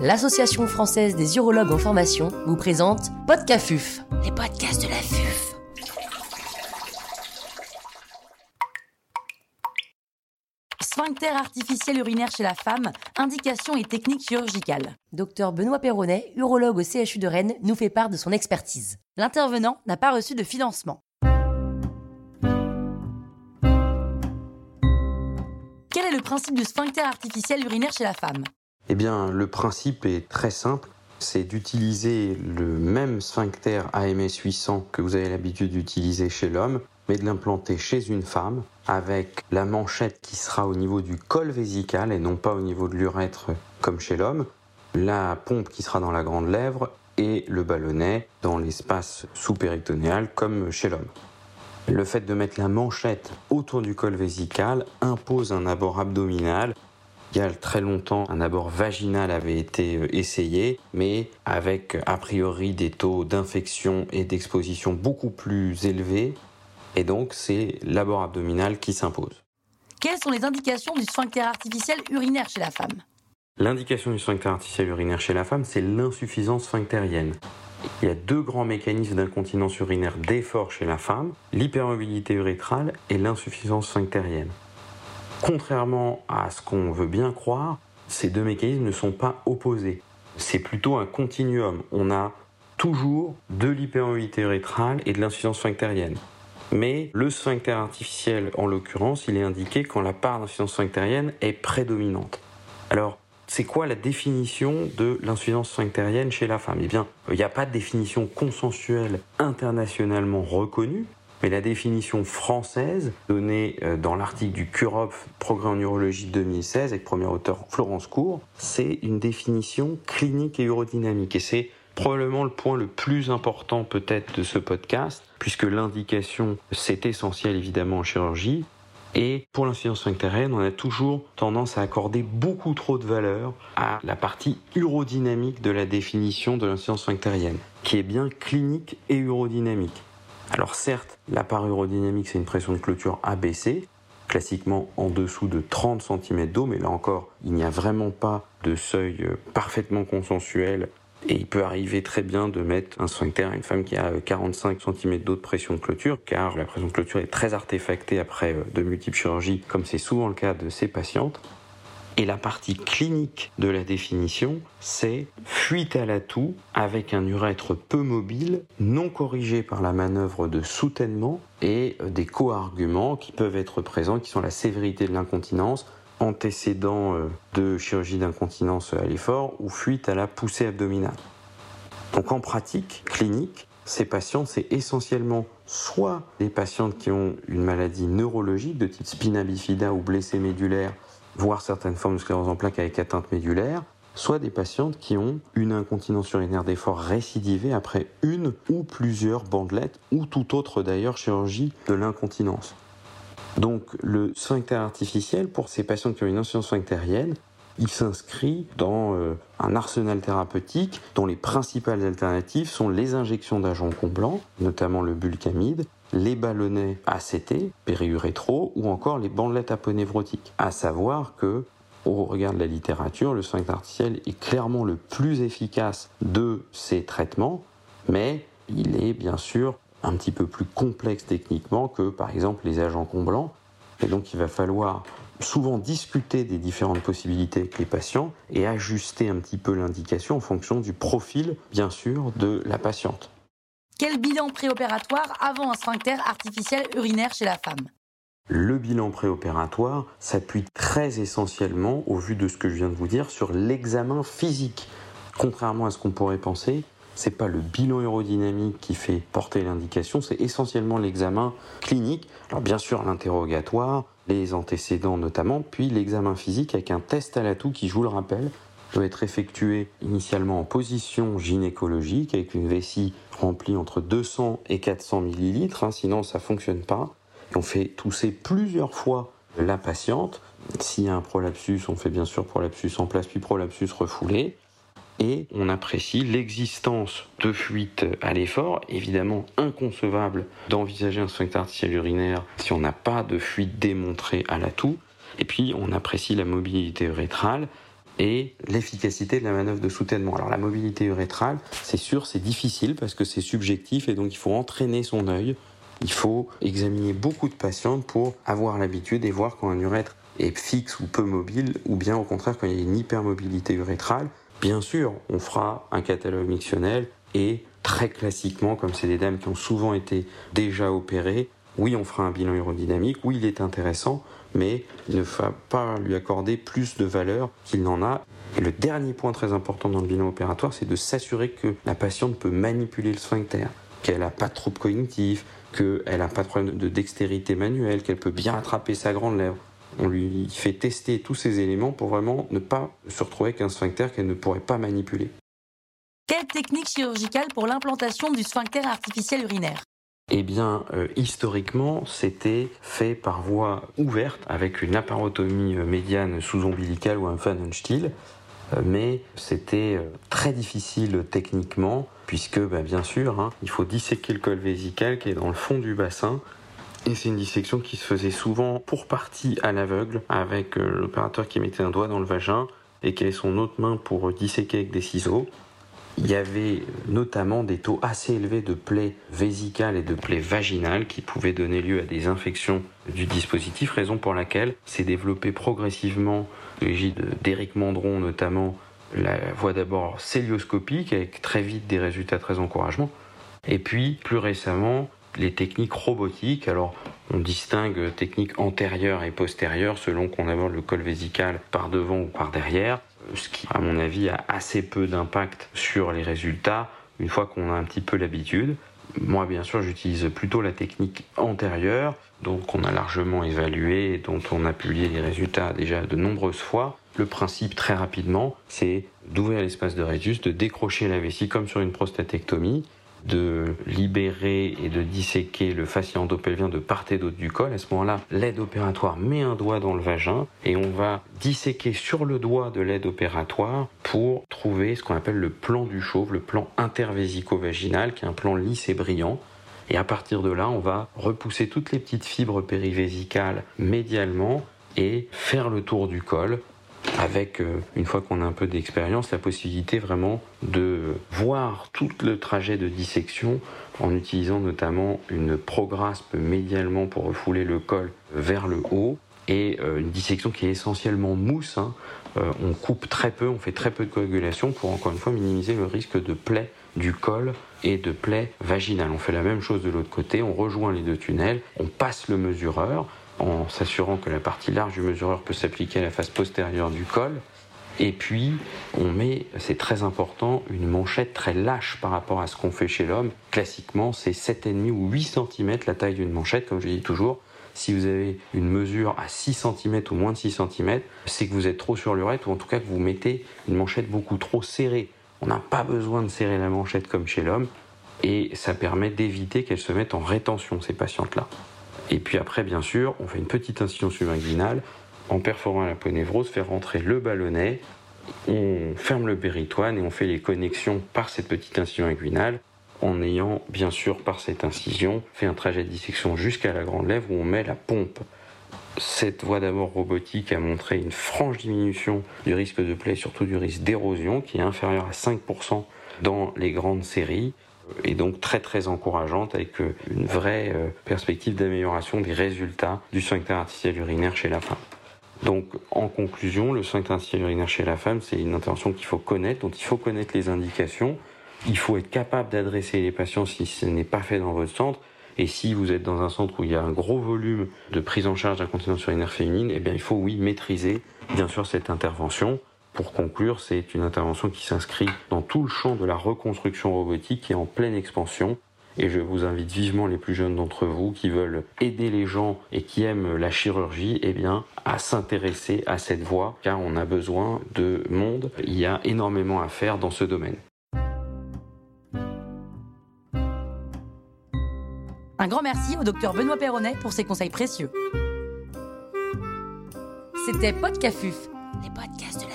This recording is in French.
l'Association française des urologues en formation vous présente Podcafuf, les podcasts de la FUF. Sphincter artificiel urinaire chez la femme, indication et technique chirurgicale. Docteur Benoît Perronnet, urologue au CHU de Rennes, nous fait part de son expertise. L'intervenant n'a pas reçu de financement. Quel est le principe du sphincter artificiel urinaire chez la femme? Eh bien, le principe est très simple. C'est d'utiliser le même sphincter AMS 800 que vous avez l'habitude d'utiliser chez l'homme, mais de l'implanter chez une femme avec la manchette qui sera au niveau du col vésical et non pas au niveau de l'urètre comme chez l'homme, la pompe qui sera dans la grande lèvre et le ballonnet dans l'espace sous-péritonéal comme chez l'homme. Le fait de mettre la manchette autour du col vésical impose un abord abdominal. Il y a très longtemps, un abord vaginal avait été euh, essayé, mais avec a priori des taux d'infection et d'exposition beaucoup plus élevés. Et donc, c'est l'abord abdominal qui s'impose. Quelles sont les indications du sphincter artificiel urinaire chez la femme? L'indication du sphincter artificiel urinaire chez la femme, c'est l'insuffisance sphinctérienne. Il y a deux grands mécanismes d'incontinence urinaire d'effort chez la femme, l'hypermobilité urétrale et l'insuffisance sphinctérienne. Contrairement à ce qu'on veut bien croire, ces deux mécanismes ne sont pas opposés. C'est plutôt un continuum. On a toujours de l'hypermobilité urétrale et de l'insuffisance sphinctérienne. Mais le sphincter artificiel, en l'occurrence, il est indiqué quand la part d'insuffisance sphinctérienne est prédominante. Alors, c'est quoi la définition de l'insuffisance sphinctérienne chez la femme? Eh bien, il n'y a pas de définition consensuelle internationalement reconnue, mais la définition française, donnée euh, dans l'article du CUROP Progrès en urologie 2016, avec premier auteur Florence Cour, c'est une définition clinique et urodynamique. Et c'est probablement le point le plus important peut-être de ce podcast, puisque l'indication, c'est essentiel évidemment en chirurgie, et pour l'insuffisance sphinctérienne, on a toujours tendance à accorder beaucoup trop de valeur à la partie urodynamique de la définition de l'insuffisance sphinctérienne, qui est bien clinique et urodynamique. Alors certes, la part urodynamique, c'est une pression de clôture ABC, classiquement en dessous de 30 cm d'eau, mais là encore, il n'y a vraiment pas de seuil euh, parfaitement consensuel et il peut arriver très bien de mettre un sphincter à une femme qui a 45 cm d'eau de pression de clôture, car la pression de clôture est très artefactée après euh, de multiples chirurgies, comme c'est souvent le cas de ces patientes. Et la partie clinique de la définition, c'est fuite à la toux avec un urètre peu mobile, non corrigé par la manœuvre de soutènement et euh, des co-arguments qui peuvent être présents, qui sont la sévérité de l'incontinence, antécédent euh, de chirurgie d'incontinence à l'effort ou fuite à la poussée abdominale. Donc en pratique clinique, ces patients, c'est essentiellement soit des patientes qui ont une maladie neurologique de type spina bifida ou blessé médulaire, voire certaines formes de sclérose en plaques avec atteinte médulaire, soit des patientes qui ont une incontinence urinaire d'effort récidivée après une ou plusieurs bandelettes ou toute autre d'ailleurs chirurgie de l'incontinence. Donc le sphincter artificiel, pour ces patients qui ont une insuffisance sphinctérienne, il s'inscrit dans euh, un arsenal thérapeutique dont les principales alternatives sont les injections d'agents comblants, notamment le bulcamide, les ballonnets ACT, périurétro, ou encore les bandelettes aponévrotiques. À savoir que, au regard de la littérature, le sphincter artificiel est clairement le plus efficace de ces traitements, mais il est bien sûr un petit peu plus complexe techniquement que par exemple les agents comblants. Et donc il va falloir souvent discuter des différentes possibilités avec les patients et ajuster un petit peu l'indication en fonction du profil, bien sûr, de la patiente. Quel bilan préopératoire avant un sphincter artificiel urinaire chez la femme? Le bilan préopératoire s'appuie très essentiellement, au vu de ce que je viens de vous dire, sur l'examen physique. Contrairement à ce qu'on pourrait penser, c'est pas le bilan aérodynamique qui fait porter l'indication, c'est essentiellement l'examen clinique. Alors bien sûr l'interrogatoire, les antécédents notamment, puis l'examen physique avec un test à la toux qui, je vous le rappelle, doit être effectué initialement en position gynécologique avec une vessie remplie entre 200 et 400 millilitres, hein, sinon ça fonctionne pas. on fait tousser plusieurs fois la patiente. S'il y a un prolapsus, on fait bien sûr prolapsus en place puis prolapsus refoulé et on apprécie l'existence de fuites à l'effort. Évidemment, inconcevable d'envisager un sphincter artificiel urinaire si on n'a pas de fuite démontrée à la toux. Et puis, on apprécie la mobilité urétrale et l'efficacité de la manœuvre de soutènement. Alors la mobilité urétrale, c'est sûr, c'est difficile parce que c'est subjectif et donc il faut entraîner son œil. Il faut examiner beaucoup de patientes pour avoir l'habitude et voir quand un urètre est fixe ou peu mobile, ou bien au contraire quand il y a une hypermobilité urétrale. Bien sûr, on fera un catalogue mictionnel et très classiquement, comme c'est des dames qui ont souvent été déjà opérées, oui, on fera un bilan aérodynamique, oui, il est intéressant, mais il ne faut pas lui accorder plus de valeur qu'il n'en a. Et le dernier point très important dans le bilan opératoire, c'est de s'assurer que la patiente peut manipuler le sphincter, qu'elle n'a pas de cognitif, qu'elle n'a pas de problème de dextérité manuelle, qu'elle peut bien attraper sa grande lèvre. On lui fait tester tous ces éléments pour vraiment ne pas se retrouver avec sphincter qu'elle ne pourrait pas manipuler. Quelle technique chirurgicale pour l'implantation du sphincter artificiel urinaire? Eh bien, euh, historiquement, c'était fait par voie ouverte avec une apparotomie euh, médiane sous-ombilicale ou un Pfannenstiel, euh, mais c'était très difficile techniquement puisque, bah, bien sûr, hein, il faut disséquer le col vésical qui est dans le fond du bassin. Et c'est une dissection qui se faisait souvent pour partie à l'aveugle, avec l'opérateur qui mettait un doigt dans le vagin et qui avait son autre main pour disséquer avec des ciseaux. Il y avait notamment des taux assez élevés de plaies vésicales et de plaies vaginales qui pouvaient donner lieu à des infections du dispositif, raison pour laquelle s'est développé progressivement, l'égide d'Éric Mandron notamment, la voie d'abord célioscopique avec très vite des résultats très encourageants, et puis plus récemment les techniques robotiques. Alors on distingue techniques antérieures et postérieures selon qu'on aborde le col vésical par devant ou par derrière ce qui, à mon avis, a assez peu d'impact sur les résultats une fois qu'on a un petit peu l'habitude. Moi, bien sûr, j'utilise plutôt la technique antérieure, donc on a largement évalué et dont on a publié les résultats déjà de nombreuses fois. Le principe, très rapidement, c'est d'ouvrir l'espace de résus, de décrocher la vessie comme sur une prostatectomie, de libérer et de disséquer le fascia endopelvien de part et d'autre du col. À ce moment-là, l'aide opératoire met un doigt dans le vagin et on va disséquer sur le doigt de l'aide opératoire pour trouver ce qu'on appelle le plan du chauve, le plan intervésico-vaginal, qui est un plan lisse et brillant. Et à partir de là, on va repousser toutes les petites fibres périvésicales médialement et faire le tour du col avec, euh, une fois qu'on a un peu d'expérience, la possibilité vraiment de voir tout le trajet de dissection en utilisant notamment une prograspe médialement pour refouler le col vers le haut et euh, une dissection qui est essentiellement mousse. Hein. Euh, on coupe très peu, on fait très peu de coagulation pour encore une fois minimiser le risque de plaie du col et de plaie vaginale. On fait la même chose de l'autre côté, on rejoint les deux tunnels, on passe le mesureur, en s'assurant que la partie large du mesureur peut s'appliquer à la face postérieure du col. Et puis, on met, c'est très important, une manchette très lâche par rapport à ce qu'on fait chez l'homme. Classiquement, c'est 7,5 ou 8 cm la taille d'une manchette, comme je dis toujours. Si vous avez une mesure à 6 cm ou moins de 6 cm, c'est que vous êtes trop sur l'urètre ou en tout cas que vous mettez une manchette beaucoup trop serrée. On n'a pas besoin de serrer la manchette comme chez l'homme et ça permet d'éviter qu'elle se mette en rétention, ces patientes-là. Et puis après, bien sûr, on fait une petite incision subinguinale. En perforant la ponévrose, faire rentrer le ballonnet, on ferme le péritoine et on fait les connexions par cette petite incision inguinale. En ayant bien sûr par cette incision fait un trajet de dissection jusqu'à la grande lèvre où on met la pompe. Cette voie d'abord robotique a montré une franche diminution du risque de plaie, surtout du risque d'érosion, qui est inférieur à 5% dans les grandes séries et donc très très encourageante avec euh, une vraie euh, perspective d'amélioration des résultats du sphincter artificiel urinaire chez la femme. Donc en conclusion, le sphincter artificiel urinaire chez la femme, c'est une intervention qu'il faut connaître, dont il faut connaître les indications. Il faut être capable d'adresser les patients si ce n'est pas fait dans votre centre. Et si vous êtes dans un centre où il y a un gros volume de prise en charge d'incontinence urinaire féminine, eh bien il faut oui maîtriser bien sûr cette intervention. Pour conclure, c'est une intervention qui s'inscrit dans tout le champ de la reconstruction robotique qui est en pleine expansion. Et je vous invite vivement les plus jeunes d'entre vous qui veulent aider les gens et qui aiment la chirurgie, eh bien, à s'intéresser à cette voie, car on a besoin de monde. Il y a énormément à faire dans ce domaine. Un grand merci au docteur Benoît Perronnet pour ses conseils précieux. C'était Podcafuf, les podcasts de